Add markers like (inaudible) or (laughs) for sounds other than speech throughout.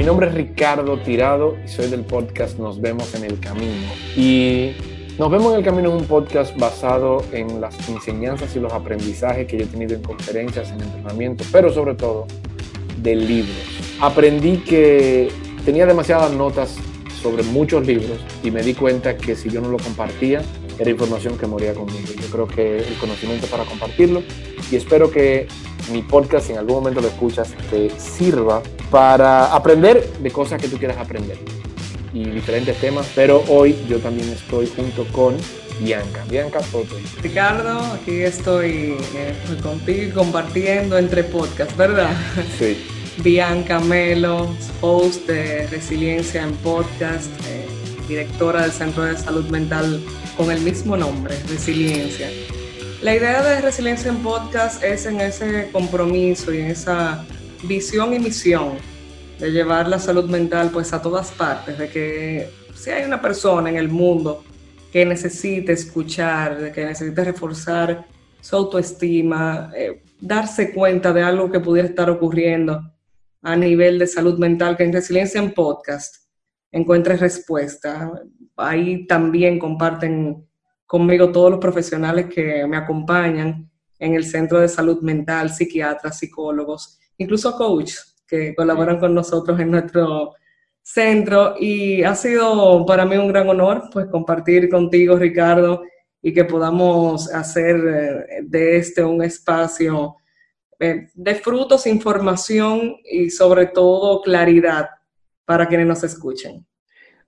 Mi nombre es Ricardo Tirado y soy del podcast Nos vemos en el camino. Y Nos vemos en el camino es un podcast basado en las enseñanzas y los aprendizajes que yo he tenido en conferencias, en entrenamiento, pero sobre todo de libros. Aprendí que tenía demasiadas notas sobre muchos libros y me di cuenta que si yo no lo compartía, era información que moría conmigo. Yo creo que el conocimiento para compartirlo y espero que mi podcast, si en algún momento lo escuchas, te sirva para aprender de cosas que tú quieras aprender y diferentes temas, pero hoy yo también estoy junto con Bianca. Bianca Soto. Ricardo, aquí estoy eh, contigo compartiendo entre podcasts, ¿verdad? Sí. (laughs) Bianca Melo, host de Resiliencia en Podcast, eh, directora del Centro de Salud Mental con el mismo nombre, Resiliencia. La idea de Resiliencia en Podcast es en ese compromiso y en esa visión y misión de llevar la salud mental pues a todas partes, de que si hay una persona en el mundo que necesite escuchar, que necesite reforzar su autoestima, eh, darse cuenta de algo que pudiera estar ocurriendo a nivel de salud mental, que en Resiliencia en Podcast encuentre respuesta. Ahí también comparten conmigo todos los profesionales que me acompañan en el Centro de Salud Mental, psiquiatras, psicólogos, incluso coaches que colaboran con nosotros en nuestro centro y ha sido para mí un gran honor pues compartir contigo Ricardo y que podamos hacer eh, de este un espacio eh, de frutos, información y sobre todo claridad para quienes nos escuchen.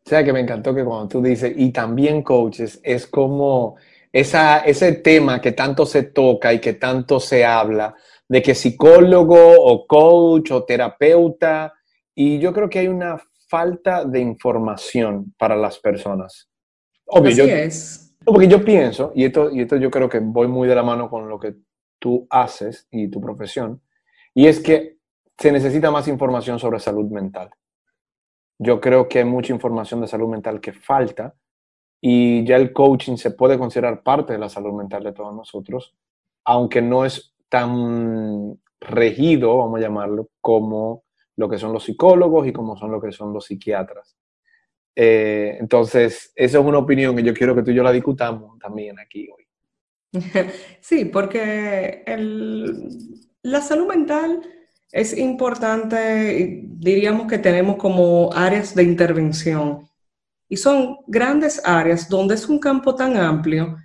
O sea que me encantó que cuando tú dices, y también coaches, es como esa, ese tema que tanto se toca y que tanto se habla, de que psicólogo o coach o terapeuta, y yo creo que hay una falta de información para las personas. Obvio, Así es. Porque yo pienso, y esto, y esto yo creo que voy muy de la mano con lo que tú haces y tu profesión, y es que se necesita más información sobre salud mental. Yo creo que hay mucha información de salud mental que falta y ya el coaching se puede considerar parte de la salud mental de todos nosotros, aunque no es tan regido, vamos a llamarlo, como lo que son los psicólogos y como son lo que son los psiquiatras. Eh, entonces, esa es una opinión que yo quiero que tú y yo la discutamos también aquí hoy. (laughs) Sí, porque la salud mental es importante, diríamos que tenemos como áreas de intervención y son grandes áreas donde es un campo tan amplio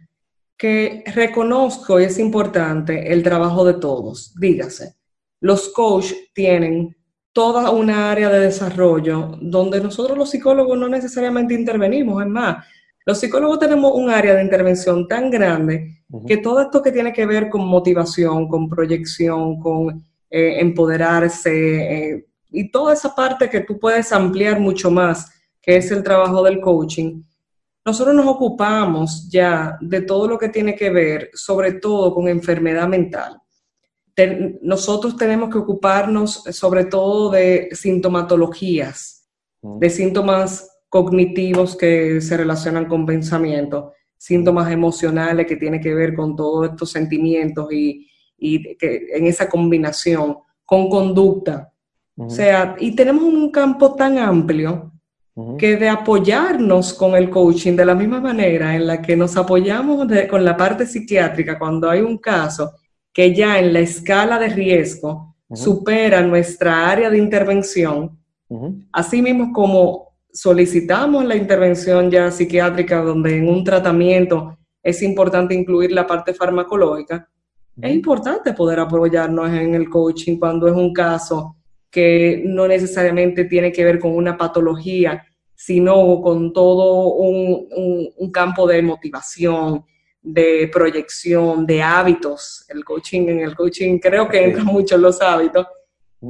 que reconozco y es importante el trabajo de todos. Dígase, los coaches tienen toda una área de desarrollo donde nosotros los psicólogos no necesariamente intervenimos. Es más, los psicólogos tenemos un área de intervención tan grande que todo esto que tiene que ver con motivación, con proyección, con eh, empoderarse eh, y toda esa parte que tú puedes ampliar mucho más, que es el trabajo del coaching, nosotros nos ocupamos ya de todo lo que tiene que ver, sobre todo con enfermedad mental. Nosotros tenemos que ocuparnos sobre todo de sintomatologías, de síntomas cognitivos que se relacionan con pensamiento, síntomas emocionales que tienen que ver con todos estos sentimientos y, que en esa combinación con conducta. O sea, y tenemos un campo tan amplio que de apoyarnos con el coaching de la misma manera en la que nos apoyamos con la parte psiquiátrica cuando hay un caso que ya en la escala de riesgo supera nuestra área de intervención, así mismo como solicitamos la intervención ya psiquiátrica, donde en un tratamiento es importante incluir la parte farmacológica, es importante poder apoyarnos en el coaching cuando es un caso que no necesariamente tiene que ver con una patología, sino con todo un campo de motivación, de proyección, de hábitos. El coaching, en el coaching creo que entran mucho los hábitos.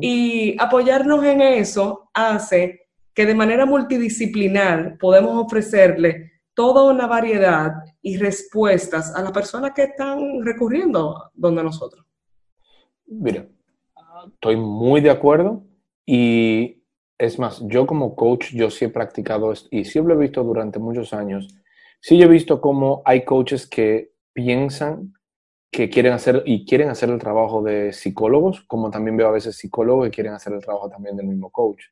Y apoyarnos en eso hace que de manera multidisciplinar podemos ofrecerle toda una variedad y respuestas a las personas que están recurriendo donde nosotros. Mira, estoy muy de acuerdo y es más, yo como coach, yo sí he practicado y sí he visto durante muchos años Sí, he visto cómo hay coaches que piensan que quieren hacer y quieren hacer el trabajo de psicólogos, como también veo a veces psicólogos que quieren hacer el trabajo también del mismo coach.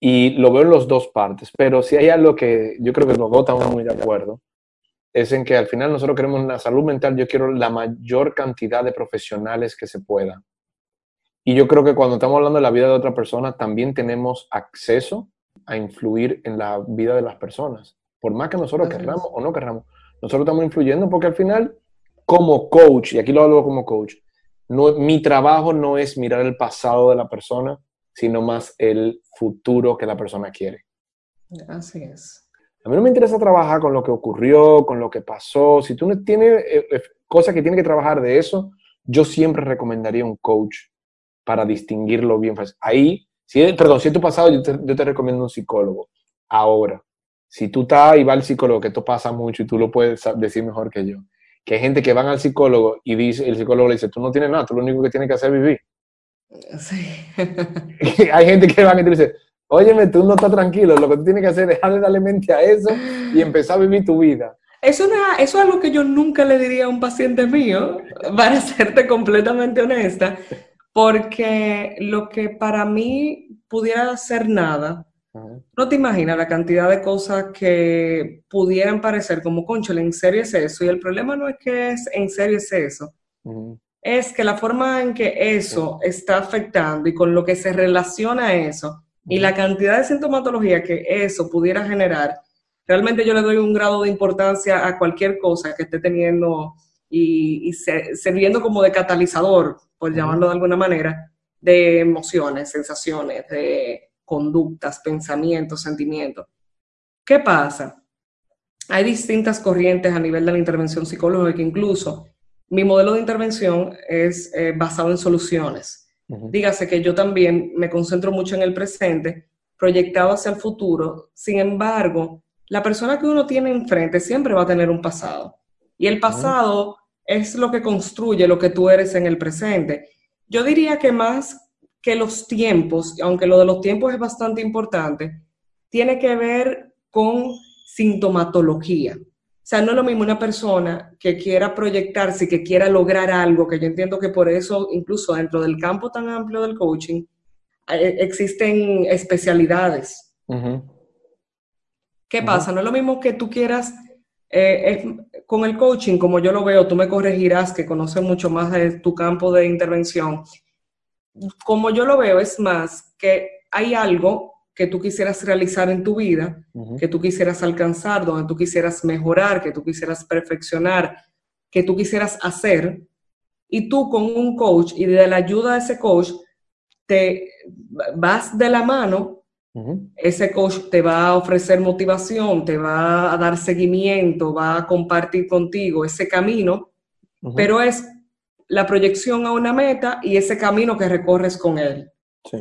Y lo veo en las dos partes, pero si hay algo que yo creo que los dos estamos muy de acuerdo, es en que al final nosotros queremos una salud mental, yo quiero la mayor cantidad de profesionales que se pueda. Y yo creo que cuando estamos hablando de la vida de otra persona, también tenemos acceso a influir en la vida de las personas. Por más que nosotros querramos o no querramos, nosotros estamos influyendo porque al final, como coach, y aquí lo hablo como coach, no, mi trabajo no es mirar el pasado de la persona, sino más el futuro que la persona quiere. Así es. A mí no me interesa trabajar con lo que ocurrió, con lo que pasó. Si tú no tienes eh, eh, cosas que tienes que trabajar de eso, yo siempre recomendaría un coach para distinguirlo bien Ahí, si, perdón, si es tu pasado, yo te, recomiendo un psicólogo. Ahora, si tú estás y va al psicólogo, que esto pasa mucho y tú lo puedes decir mejor que yo, que hay gente que van al psicólogo y dice, el psicólogo le dice, tú no tienes nada, tú lo único que tienes que hacer es vivir. Sí. (laughs) hay gente que va y te dice, Óyeme, tú no estás tranquilo, lo que tú tienes que hacer es dejar de darle mente a eso y empezar a vivir tu vida. Eso, eso es algo que yo nunca le diría a un paciente mío, para serte completamente honesta, porque lo que para mí pudiera ser nada, no te imaginas la cantidad de cosas que pudieran parecer como, conchole, en serio es eso. Y el problema no es que es en serio es eso, es que la forma en que eso está afectando y con lo que se relaciona a eso, y la cantidad de sintomatología que eso pudiera generar, realmente yo le doy un grado de importancia a cualquier cosa que esté teniendo y, sirviendo como de catalizador, por llamarlo de alguna manera, de emociones, sensaciones, de conductas, pensamientos, sentimientos. ¿Qué pasa? Hay distintas corrientes a nivel de la intervención psicológica, incluso mi modelo de intervención es eh, basado en soluciones. Dígase que yo también me concentro mucho en el presente, proyectado hacia el futuro. Sin embargo, la persona que uno tiene enfrente siempre va a tener un pasado. Y el pasado es lo que construye lo que tú eres en el presente. Yo diría que más que los tiempos, aunque lo de los tiempos es bastante importante, tiene que ver con sintomatología. O sea, no es lo mismo una persona que quiera proyectarse, que quiera lograr algo, que yo entiendo que por eso, incluso dentro del campo tan amplio del coaching, eh, existen especialidades. ¿Qué pasa? No es lo mismo que tú quieras, eh, con el coaching, como yo lo veo, tú me corregirás, que conoces mucho más de tu campo de intervención. Como yo lo veo, es más que hay algo que tú quisieras realizar en tu vida, que tú quisieras alcanzar, donde tú quisieras mejorar, que tú quisieras perfeccionar, que tú quisieras hacer, y tú con un coach y de la ayuda de ese coach, te vas de la mano, ese coach te va a ofrecer motivación, te va a dar seguimiento, va a compartir contigo ese camino, pero es la proyección a una meta y ese camino que recorres con él. Sí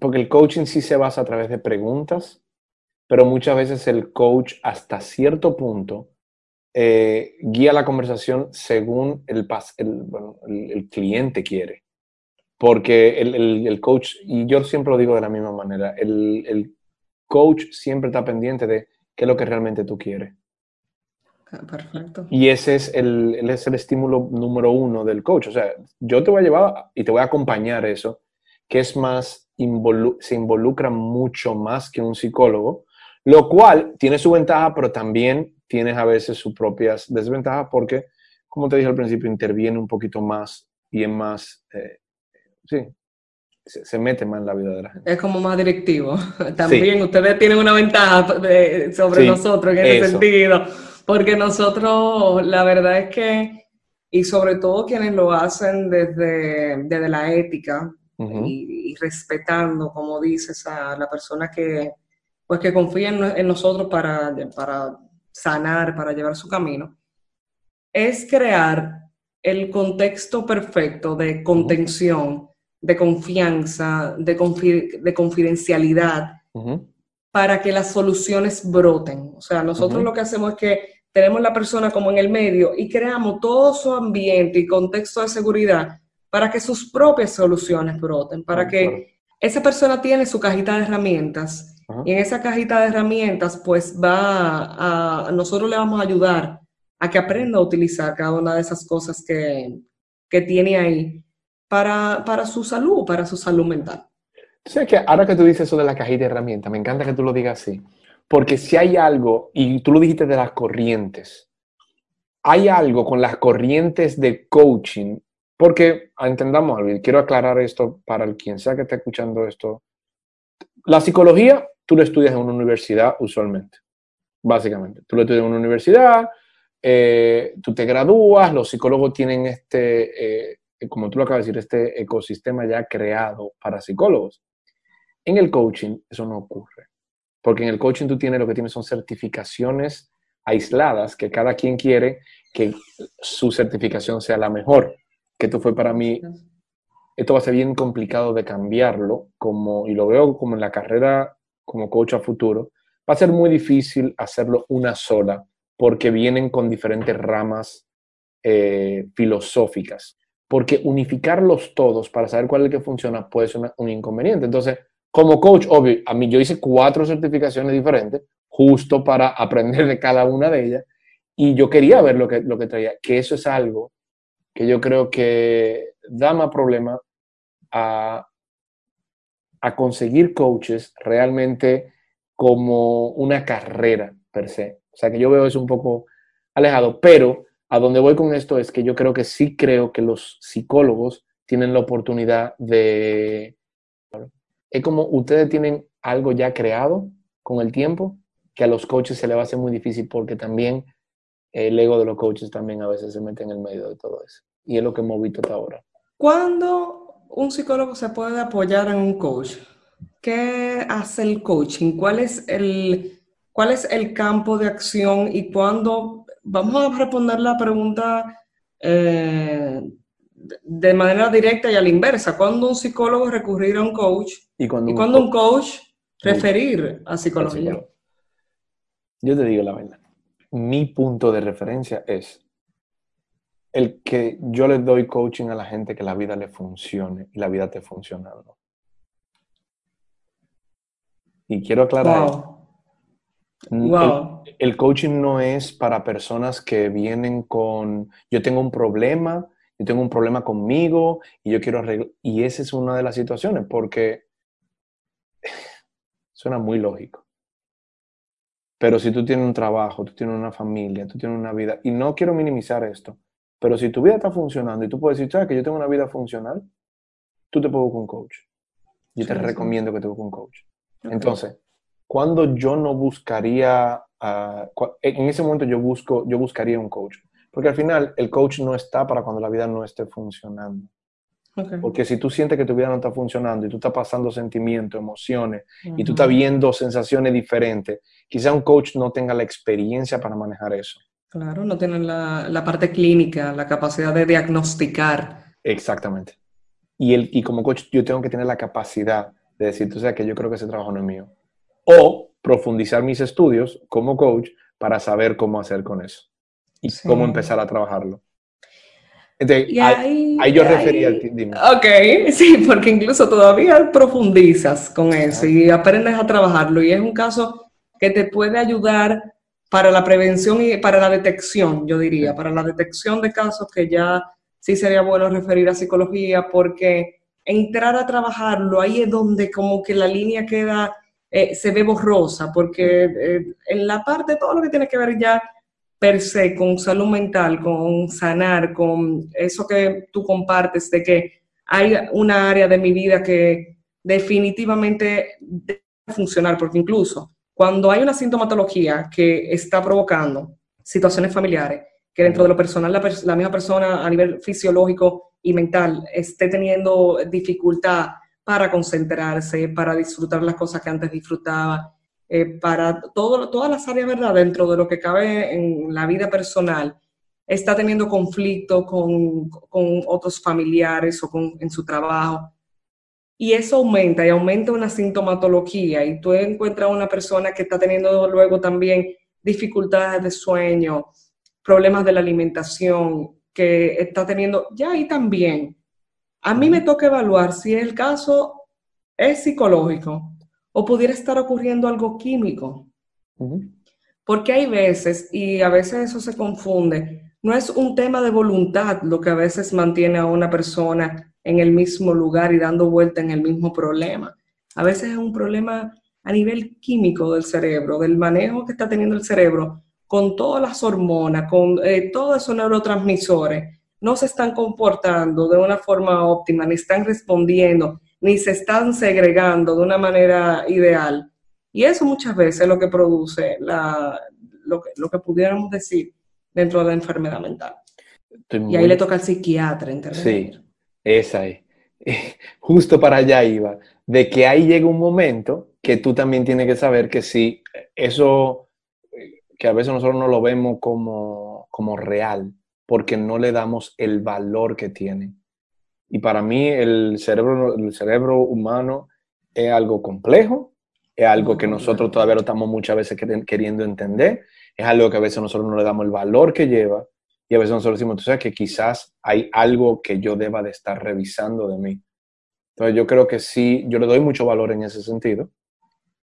porque el coaching sí se basa a través de preguntas, pero muchas veces el coach hasta cierto punto eh, guía la conversación según el, el, cliente quiere. Porque el, coach, y yo siempre lo digo de la misma manera, el, coach siempre está pendiente de qué es lo que realmente tú quieres. Ah, perfecto. Y ese es el, es el estímulo número uno del coach. O sea, yo te voy a llevar y te voy a acompañar eso, que es más se involucra mucho más que un psicólogo, lo cual tiene su ventaja, pero también tienes a veces sus propias desventajas porque, como te dije al principio, interviene un poquito más y es más, eh, sí, se, mete más en la vida de la gente. Es como más directivo. (laughs) También ustedes tienen una ventaja sobre nosotros en ese sentido, porque nosotros, la verdad es que, y sobre todo quienes lo hacen desde, desde la ética, y, respetando, como dices, a la persona que, pues, que confía en, nosotros para, para sanar, para llevar su camino, es crear el contexto perfecto de contención, de confianza, de, de confidencialidad, para que las soluciones broten. O sea, nosotros lo que hacemos es que tenemos la persona como en el medio y creamos todo su ambiente y contexto de seguridad para que sus propias soluciones broten, para que esa persona tiene su cajita de herramientas y en esa cajita de herramientas pues va a, nosotros le vamos a ayudar a que aprenda a utilizar cada una de esas cosas que, tiene ahí para, para su salud, para su salud mental. sabes que ahora que tú dices eso de la cajita de herramientas, me encanta que tú lo digas así, porque si hay algo, y tú lo dijiste de las corrientes, hay algo con las corrientes de coaching, porque entendamos algo, quiero aclarar esto para el quien sea que esté escuchando esto. La psicología, tú lo estudias en una universidad usualmente, básicamente. Tú lo estudias en una universidad, eh, tú te gradúas, los psicólogos tienen este, eh, como tú lo acabas de decir, este ecosistema ya creado para psicólogos. En el coaching eso no ocurre, porque en el coaching tú tienes lo que tienes son certificaciones aisladas que cada quien quiere que su certificación sea la mejor. Que esto fue para mí, esto va a ser bien complicado de cambiarlo, como, y lo veo como en la carrera como coach a futuro, va a ser muy difícil hacerlo una sola, porque vienen con diferentes ramas eh, filosóficas. Porque unificarlos todos para saber cuál es el que funciona puede ser un inconveniente. Entonces, como coach, obvio, a mí yo hice cuatro certificaciones diferentes justo para (laughs) aprender de cada una de ellas y yo quería ver lo que, lo que traía, que eso es algo que yo creo que da más problema a, a conseguir coaches realmente como una carrera per se. O sea que yo veo eso un poco alejado, pero a donde voy con esto es que yo creo que sí creo que los psicólogos tienen la oportunidad de es como ustedes tienen algo ya creado con el tiempo, que a los coaches se les va a hacer muy difícil porque también el ego de los coaches también a veces se mete en el medio de todo eso. Y es lo que hemos visto hasta ahora. ¿Cuándo un psicólogo se puede apoyar en un coach? ¿Qué hace el coaching? ¿Cuál es el, cuál es el campo de acción y cuándo? Vamos a responder la pregunta eh, de manera directa y a la inversa. ¿Cuándo un psicólogo recurrir a un coach? ¿Y cuando, un, coach referir a psicología? Yo te digo la verdad. Mi punto de referencia es el que yo le doy coaching a la gente que la vida le funcione y la vida te funcionando. Y quiero aclarar wow. el, coaching no es para personas que vienen con, yo tengo un problema yo tengo un problema conmigo y yo quiero arreglar. Y esa es una de las situaciones, porque (sighs) suena muy lógico. Pero si tú tienes un trabajo, tú tienes una familia, tú tienes una vida, y no quiero minimizar esto, pero si tu vida está funcionando y tú puedes decir, ¿sabes que yo tengo una vida funcional? Tú te puedo buscar un coach. Yo te recomiendo que te busques un coach. Entonces, cuando yo no buscaría, ah, en ese momento yo, busco, yo buscaría un coach. Porque al final el coach no está para cuando la vida no esté funcionando. Porque si tú sientes que tu vida no está funcionando y tú estás pasando sentimientos, emociones y tú estás viendo sensaciones diferentes, quizá un coach no tenga la experiencia para manejar eso. Claro, no tiene la, la parte clínica, la capacidad de diagnosticar. Exactamente. Y, el, y como coach yo tengo que tener la capacidad de decir, tú sabes que yo creo que ese trabajo no es mío. O profundizar mis estudios como coach para saber cómo hacer con eso y cómo empezar a trabajarlo. Entonces, ahí, yo refería al dime. Ok, (laughs) sí, porque incluso todavía profundizas con eso y aprendes a trabajarlo. Y es un caso que te puede ayudar para la prevención y para la detección, yo diría, para la detección de casos que ya sí sería bueno referir a psicología, porque entrar a trabajarlo, ahí es donde como que la línea queda, eh, se ve borrosa, porque eh, en la parte, todo lo que tiene que ver ya per se con salud mental, con sanar, con eso que tú compartes, de que hay una área de mi vida que definitivamente debe funcionar, porque incluso cuando hay una sintomatología que está provocando situaciones familiares, que dentro de lo personal la, la misma persona a nivel fisiológico y mental esté teniendo dificultad para concentrarse, para disfrutar las cosas que antes disfrutaba, eh, para todo, todas las áreas, ¿verdad? Dentro de lo que cabe en la vida personal, está teniendo conflicto con, con otros familiares o con, en su trabajo. Y eso aumenta y aumenta una sintomatología y tú encuentras a una persona que está teniendo luego también dificultades de sueño, problemas de la alimentación, que está teniendo, ya ahí también. A mí me toca evaluar si el caso es psicológico o pudiera estar ocurriendo algo químico. Porque hay veces, y a veces eso se confunde, no es un tema de voluntad lo que a veces mantiene a una persona en el mismo lugar y dando vuelta en el mismo problema. A veces es un problema a nivel químico del cerebro, del manejo que está teniendo el cerebro con todas las hormonas, con eh, todos esos neurotransmisores, no se están comportando de una forma óptima, ni están respondiendo, ni se están segregando de una manera ideal. Y eso muchas veces es lo que produce la, lo, que, lo que pudiéramos decir dentro de la enfermedad mental. Y ahí le toca al psiquiatra intervenir. Sí, esa es. (laughs) Justo para allá iba, de que ahí llega un momento que tú también tienes que saber que si eso, que a veces nosotros no lo vemos como, como real, porque no le damos el valor que tiene. Y para mí el cerebro, el cerebro humano es algo complejo, es algo que nosotros todavía lo estamos muchas veces queriendo entender, es algo que a veces nosotros no le damos el valor que lleva y a veces nosotros decimos, tú sabes que quizás hay algo que yo deba de estar revisando de mí. Entonces yo creo que sí, yo le doy mucho valor en ese sentido.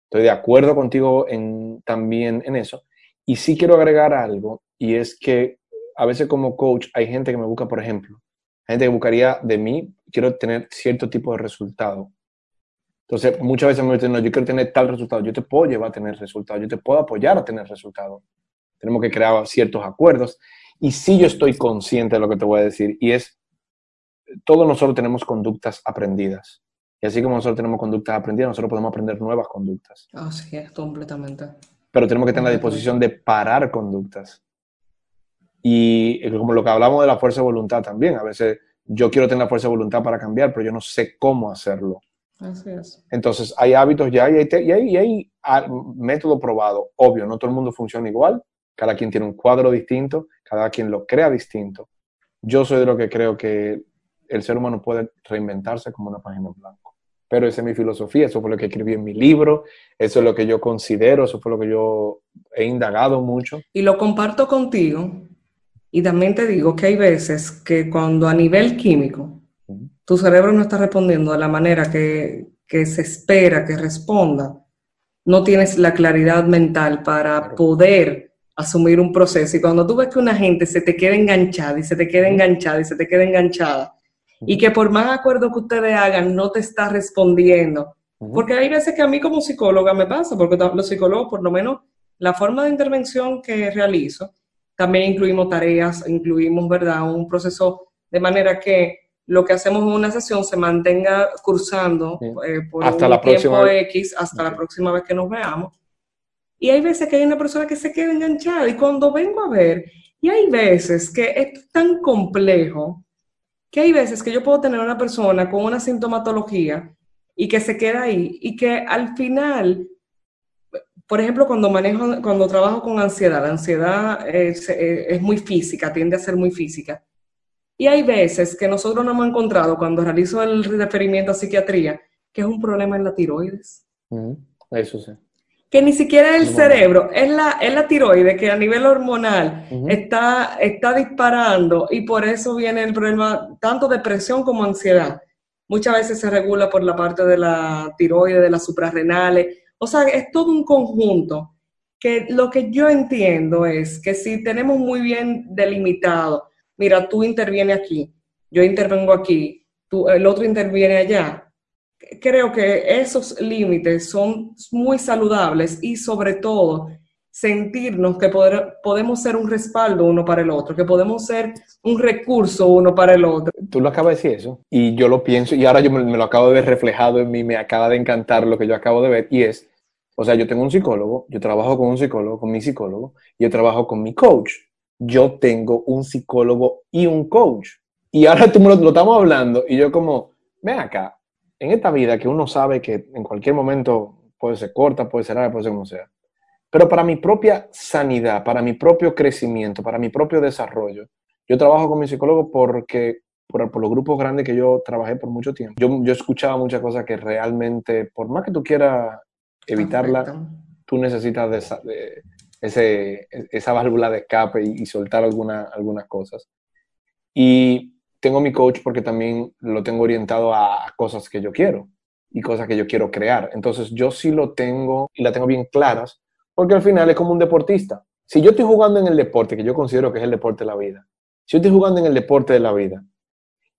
Estoy de acuerdo contigo en, también en eso. Y sí quiero agregar algo, y es que a veces como coach hay gente que me busca, por ejemplo, gente que buscaría de mí, quiero tener cierto tipo de resultado. Entonces, muchas veces me dicen, no, yo quiero tener tal resultado, yo te puedo llevar a tener resultado, yo te puedo apoyar a tener resultado. Tenemos que crear ciertos acuerdos. Y sí yo estoy consciente de lo que te voy a decir, y es, todos nosotros tenemos conductas aprendidas. Y así como nosotros tenemos conductas aprendidas, nosotros podemos aprender nuevas conductas. Así es, completamente. Pero tenemos que tener la disposición de parar conductas. Y como lo que hablamos de la fuerza de voluntad también, a veces yo quiero tener la fuerza de voluntad para cambiar, pero yo no sé cómo hacerlo. Así es. Entonces, hay hábitos ya y hay, y hay, y hay método probado. Obvio, no todo el mundo funciona igual, cada quien tiene un cuadro distinto, cada quien lo crea distinto. Yo soy de lo que creo que el ser humano puede reinventarse como una página en blanco. Pero esa es mi filosofía, eso fue lo que escribí en mi libro, eso es lo que yo considero, eso fue lo que yo he indagado mucho. Y lo comparto contigo. Y también te digo que hay veces que cuando a nivel químico tu cerebro no está respondiendo de la manera que, que se espera que responda, no tienes la claridad mental para poder asumir un proceso. Y cuando tú ves que una gente se te queda enganchada y se te queda enganchada y se te queda enganchada, y que por más acuerdo que ustedes hagan, no te está respondiendo. Porque hay veces que a mí como psicóloga me pasa, porque los psicólogos, por lo menos, la forma de intervención que realizo, también incluimos tareas, incluimos, ¿verdad?, un proceso de manera que lo que hacemos en una sesión se mantenga cursando eh, por hasta un la tiempo próxima... X hasta la próxima vez que nos veamos. Y hay veces que hay una persona que se queda enganchada y cuando vengo a ver, y hay veces que es tan complejo que hay veces que yo puedo tener una persona con una sintomatología y que se queda ahí y que al final, por ejemplo, cuando manejo, cuando trabajo con ansiedad, la ansiedad es, es muy física, tiende a ser muy física. Y hay veces que nosotros no hemos encontrado cuando realizo el referimiento a psiquiatría que es un problema en la tiroides. Eso sí que ni siquiera el cerebro, es la, es la tiroide que a nivel hormonal está, está disparando y por eso viene el problema tanto depresión como ansiedad. Muchas veces se regula por la parte de la tiroide, de las suprarrenales. O sea, es todo un conjunto que lo que yo entiendo es que si tenemos muy bien delimitado, mira, tú intervienes aquí, yo intervengo aquí, tú, el otro interviene allá, creo que esos límites son muy saludables y sobre todo sentirnos que podemos ser un respaldo uno para el otro, que podemos ser un recurso uno para el otro. Tú lo acabas de decir eso y yo lo pienso y ahora yo me, lo acabo de ver reflejado en mí, me acaba de encantar lo que yo acabo de ver y es, o sea, yo tengo un psicólogo, yo trabajo con un psicólogo, con mi psicólogo, yo trabajo con mi coach, yo tengo un psicólogo y un coach. Y ahora tú me lo, lo estamos hablando y yo como, ven acá, en esta vida que uno sabe que en cualquier momento puede ser corta, puede ser larga, puede ser como sea. Pero para mi propia sanidad, para mi propio crecimiento, para mi propio desarrollo, yo trabajo con mi psicólogo porque por, por los grupos grandes que yo trabajé por mucho tiempo, yo, yo escuchaba muchas cosas que realmente, por más que tú quieras evitarla, tú necesitas de, ese, esa válvula de escape y, y soltar alguna, algunas cosas. Y tengo mi coach porque también lo tengo orientado a cosas que yo quiero y cosas que yo quiero crear. Entonces yo sí lo tengo y la tengo bien claras porque al final es como un deportista. Si yo estoy jugando en el deporte, que yo considero que es el deporte de la vida, si yo estoy jugando en el deporte de la vida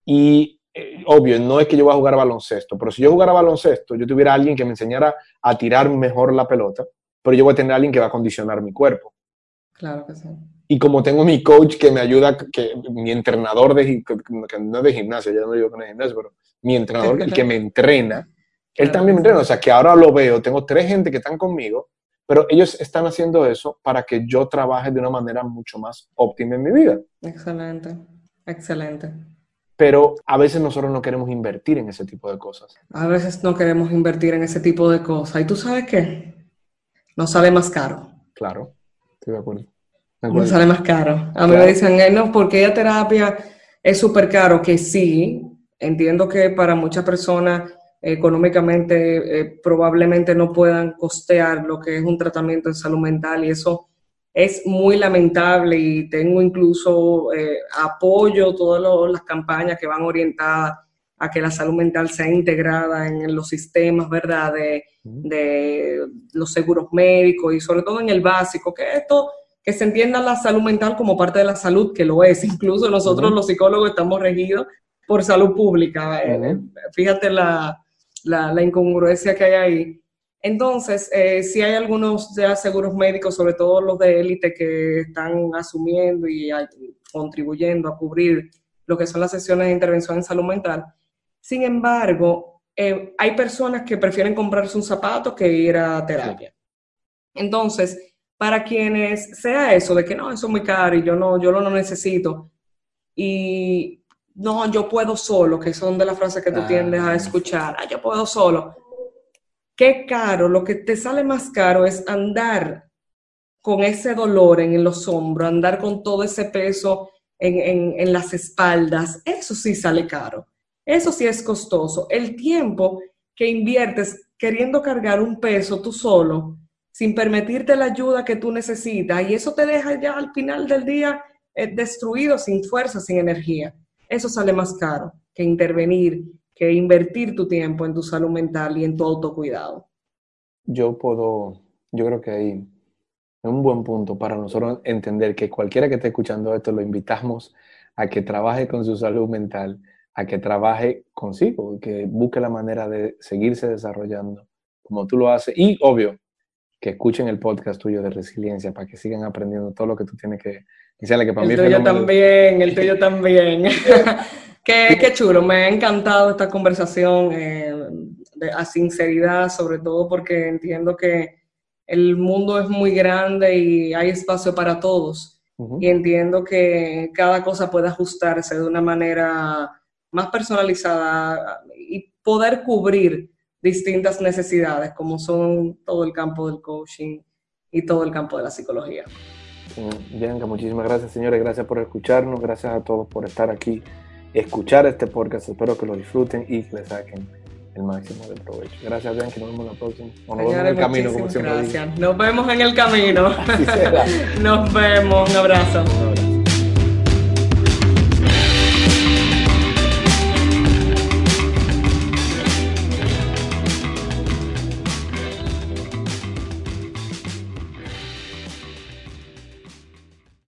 y eh, obvio, no es que yo voy a jugar baloncesto, pero si yo jugara baloncesto, yo tuviera alguien que me enseñara a tirar mejor la pelota, pero yo voy a tener alguien que va a condicionar mi cuerpo. Claro que sí. Y como tengo mi coach que me ayuda, que mi entrenador de, que no es de gimnasio, ya no digo que no es gimnasio, pero mi entrenador, el que me (laughs) entrena, él también me entrena. O sea, que ahora lo veo, tengo tres gente que están conmigo, pero ellos están haciendo eso para que yo trabaje de una manera mucho más óptima en mi vida. Excelente, excelente. Pero a veces nosotros no queremos invertir en ese tipo de cosas. A veces no queremos invertir en ese tipo de cosas. ¿Y tú sabes qué? Nos sale más caro. Claro, estoy de acuerdo. Nos sale más caro. A mí me dicen, no, porque la terapia es súper caro, que sí, entiendo que para muchas personas económicamente eh, probablemente no puedan costear lo que es un tratamiento de salud mental y eso es muy lamentable y tengo incluso eh, apoyo todas las campañas que van orientadas a que la salud mental sea integrada en, los sistemas, ¿verdad? De, de, los seguros médicos y sobre todo en el básico, que esto, que se entienda la salud mental como parte de la salud, que lo es. (laughs) Incluso nosotros los psicólogos estamos regidos por salud pública. Eh, fíjate la, la, incongruencia que hay ahí. Entonces, eh, si hay algunos ya seguros médicos, sobre todo los de élite, que están asumiendo y contribuyendo a cubrir lo que son las sesiones de intervención en salud mental. Sin embargo, eh, hay personas que prefieren comprarse un zapato que ir a terapia. Entonces, para quienes sea eso, de que no, eso es muy caro y yo no, yo lo necesito, y no, yo puedo solo, que son de las frases que tú ah, tiendes a escuchar, ah, yo puedo solo. Qué caro, lo que te sale más caro es andar con ese dolor en los hombros, andar con todo ese peso en, las espaldas, eso sí sale caro, eso sí es costoso. El tiempo que inviertes queriendo cargar un peso tú solo, sin permitirte la ayuda que tú necesitas, y eso te deja ya al final del día eh, destruido, sin fuerza, sin energía eso sale más caro que intervenir, que invertir tu tiempo en tu salud mental y en tu autocuidado. Yo puedo, yo creo que ahí es un buen punto para nosotros entender que cualquiera que esté escuchando esto lo invitamos a que trabaje con su salud mental, a que trabaje consigo, que busque la manera de seguirse desarrollando como tú lo haces. Y obvio, que escuchen el podcast tuyo de resiliencia para que sigan aprendiendo todo lo que tú tienes que que para el tuyo también, el tuyo también. (laughs) qué, (laughs) qué, chulo, me ha encantado esta conversación eh, de, a sinceridad, sobre todo porque entiendo que el mundo es muy grande y hay espacio para todos. Y entiendo que cada cosa puede ajustarse de una manera más personalizada y poder cubrir distintas necesidades, como son todo el campo del coaching y todo el campo de la psicología. Bianca, muchísimas gracias, señores. Gracias por escucharnos. Gracias a todos por estar aquí, escuchar este podcast. Espero que lo disfruten y que le saquen el máximo de provecho. Gracias, Bianca. Nos vemos la próxima. nos vemos en el camino, como siempre. Gracias. Nos vemos en el camino. (laughs) (laughs) Nos vemos. Un abrazo. Un abrazo.